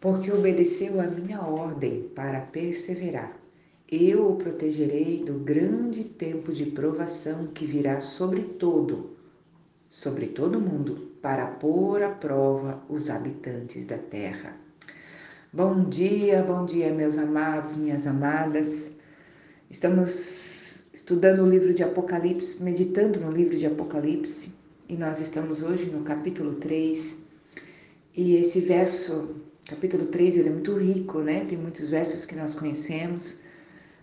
porque obedeceu a minha ordem para perseverar. Eu o protegerei do grande tempo de provação que virá sobre todo, sobre todo mundo, para pôr à prova os habitantes da terra. Bom dia, bom dia, meus amados, minhas amadas. Estamos estudando o livro de Apocalipse, meditando no livro de Apocalipse, e nós estamos hoje no capítulo 3. E esse verso, capítulo 3, ele é muito rico, né? Tem muitos versos que nós conhecemos,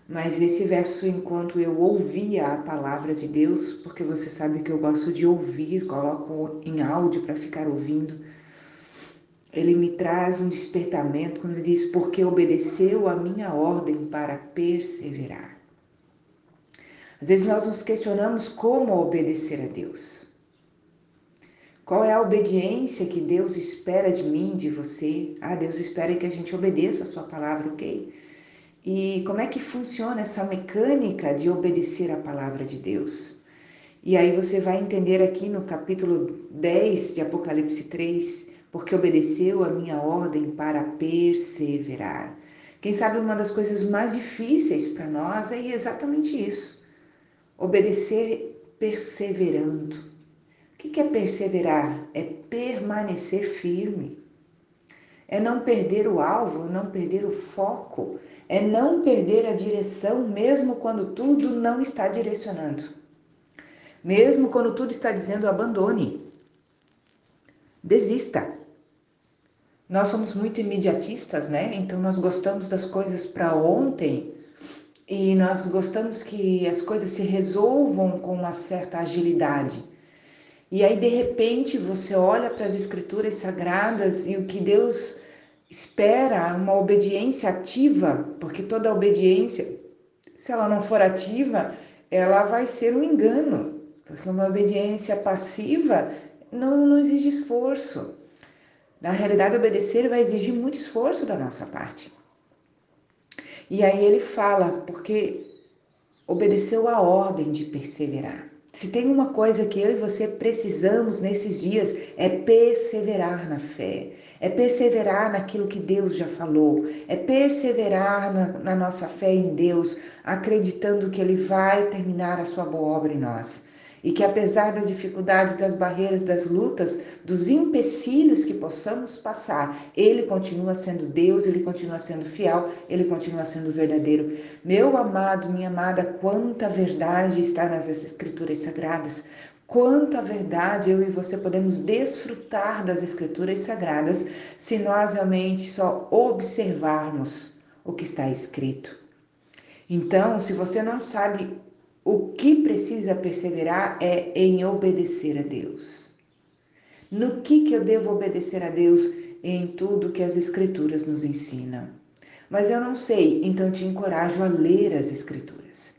mas esse verso, enquanto eu ouvia a palavra de Deus, porque você sabe que eu gosto de ouvir, coloco em áudio para ficar ouvindo ele me traz um despertamento quando ele diz: Porque obedeceu a minha ordem para perseverar. Às vezes nós nos questionamos como obedecer a Deus. Qual é a obediência que Deus espera de mim, de você? Ah, Deus espera que a gente obedeça a Sua palavra, ok? E como é que funciona essa mecânica de obedecer a palavra de Deus? E aí você vai entender aqui no capítulo 10 de Apocalipse 3 porque obedeceu a minha ordem para perseverar. Quem sabe uma das coisas mais difíceis para nós é exatamente isso: obedecer perseverando. O que é perseverar? É permanecer firme. É não perder o alvo, não perder o foco, é não perder a direção, mesmo quando tudo não está direcionando. Mesmo quando tudo está dizendo abandone. Desista. Nós somos muito imediatistas, né? Então nós gostamos das coisas para ontem e nós gostamos que as coisas se resolvam com uma certa agilidade. E aí de repente você olha para as escrituras sagradas e o que Deus espera, uma obediência ativa, porque toda obediência, se ela não for ativa, ela vai ser um engano, porque uma obediência passiva não, não exige esforço. Na realidade, obedecer vai exigir muito esforço da nossa parte. E aí ele fala, porque obedeceu a ordem de perseverar. Se tem uma coisa que eu e você precisamos nesses dias é perseverar na fé, é perseverar naquilo que Deus já falou, é perseverar na, na nossa fé em Deus, acreditando que Ele vai terminar a sua boa obra em nós e que apesar das dificuldades, das barreiras, das lutas, dos empecilhos que possamos passar, Ele continua sendo Deus, Ele continua sendo fiel, Ele continua sendo verdadeiro. Meu amado, minha amada, quanta verdade está nas Escrituras Sagradas. Quanta verdade eu e você podemos desfrutar das Escrituras Sagradas se nós realmente só observarmos o que está escrito. Então, se você não sabe o que precisa perseverar é em obedecer a Deus. No que, que eu devo obedecer a Deus? Em tudo que as Escrituras nos ensinam. Mas eu não sei, então te encorajo a ler as Escrituras.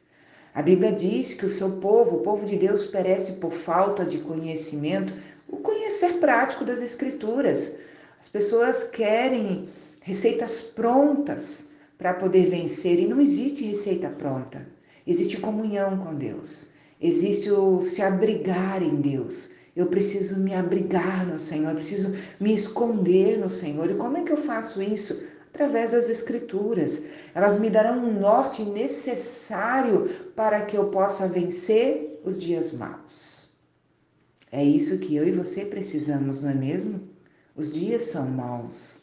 A Bíblia diz que o seu povo, o povo de Deus, perece por falta de conhecimento, o conhecer prático das Escrituras. As pessoas querem receitas prontas para poder vencer e não existe receita pronta. Existe comunhão com Deus. Existe o se abrigar em Deus. Eu preciso me abrigar no Senhor, eu preciso me esconder no Senhor. E como é que eu faço isso? Através das Escrituras. Elas me darão um norte necessário para que eu possa vencer os dias maus. É isso que eu e você precisamos, não é mesmo? Os dias são maus.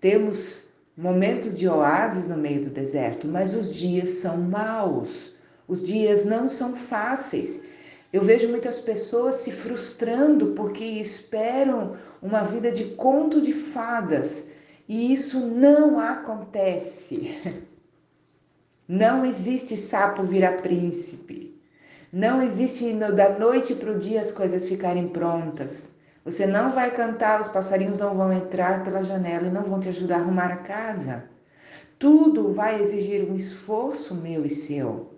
Temos momentos de oásis no meio do deserto, mas os dias são maus. Os dias não são fáceis. Eu vejo muitas pessoas se frustrando porque esperam uma vida de conto de fadas e isso não acontece. Não existe sapo virar príncipe. Não existe da noite para o dia as coisas ficarem prontas. Você não vai cantar, os passarinhos não vão entrar pela janela e não vão te ajudar a arrumar a casa. Tudo vai exigir um esforço meu e seu.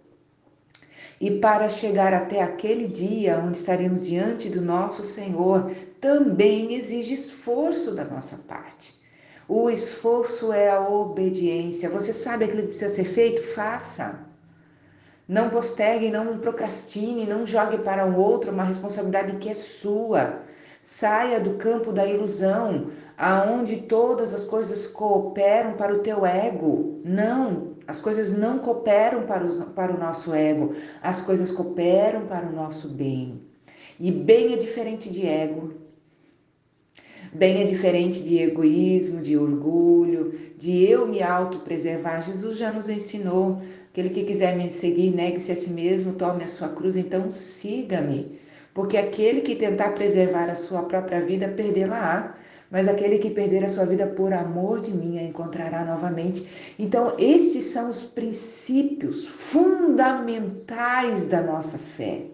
E para chegar até aquele dia onde estaremos diante do nosso Senhor, também exige esforço da nossa parte. O esforço é a obediência. Você sabe aquilo que precisa ser feito? Faça. Não postergue, não procrastine, não jogue para o outro uma responsabilidade que é sua. Saia do campo da ilusão. aonde todas as coisas cooperam para o teu ego. Não, as coisas não cooperam para, os, para o nosso ego, as coisas cooperam para o nosso bem. E bem é diferente de ego. Bem é diferente de egoísmo, de orgulho, de eu me autopreservar. Jesus já nos ensinou. Aquele que quiser me seguir, negue-se a si mesmo, tome a sua cruz, então siga-me. Porque aquele que tentar preservar a sua própria vida, perdê-la-á. Mas aquele que perder a sua vida por amor de mim a encontrará novamente. Então, estes são os princípios fundamentais da nossa fé.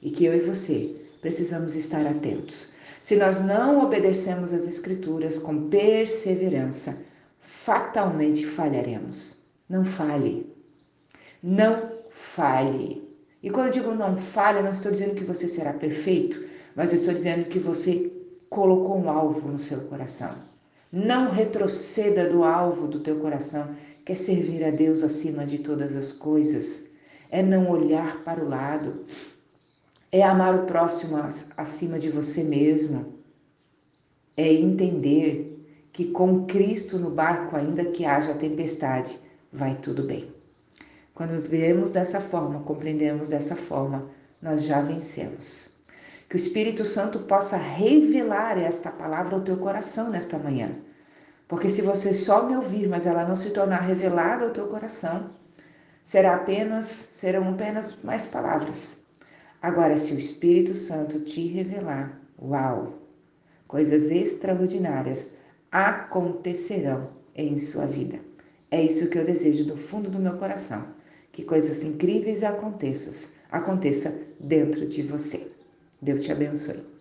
E que eu e você precisamos estar atentos. Se nós não obedecemos às Escrituras com perseverança, fatalmente falharemos. Não falhe. Não falhe. E quando eu digo não falhe, não estou dizendo que você será perfeito, mas eu estou dizendo que você colocou um alvo no seu coração. Não retroceda do alvo do teu coração, que é servir a Deus acima de todas as coisas, é não olhar para o lado, é amar o próximo acima de você mesmo, é entender que com Cristo no barco, ainda que haja tempestade, vai tudo bem. Quando vemos dessa forma, compreendemos dessa forma, nós já vencemos. Que o Espírito Santo possa revelar esta palavra ao teu coração nesta manhã. Porque se você só me ouvir, mas ela não se tornar revelada ao teu coração, será apenas serão apenas mais palavras. Agora, se o Espírito Santo te revelar, uau, coisas extraordinárias acontecerão em sua vida. É isso que eu desejo do fundo do meu coração, que coisas incríveis aconteçam, aconteça dentro de você. Deus te abençoe.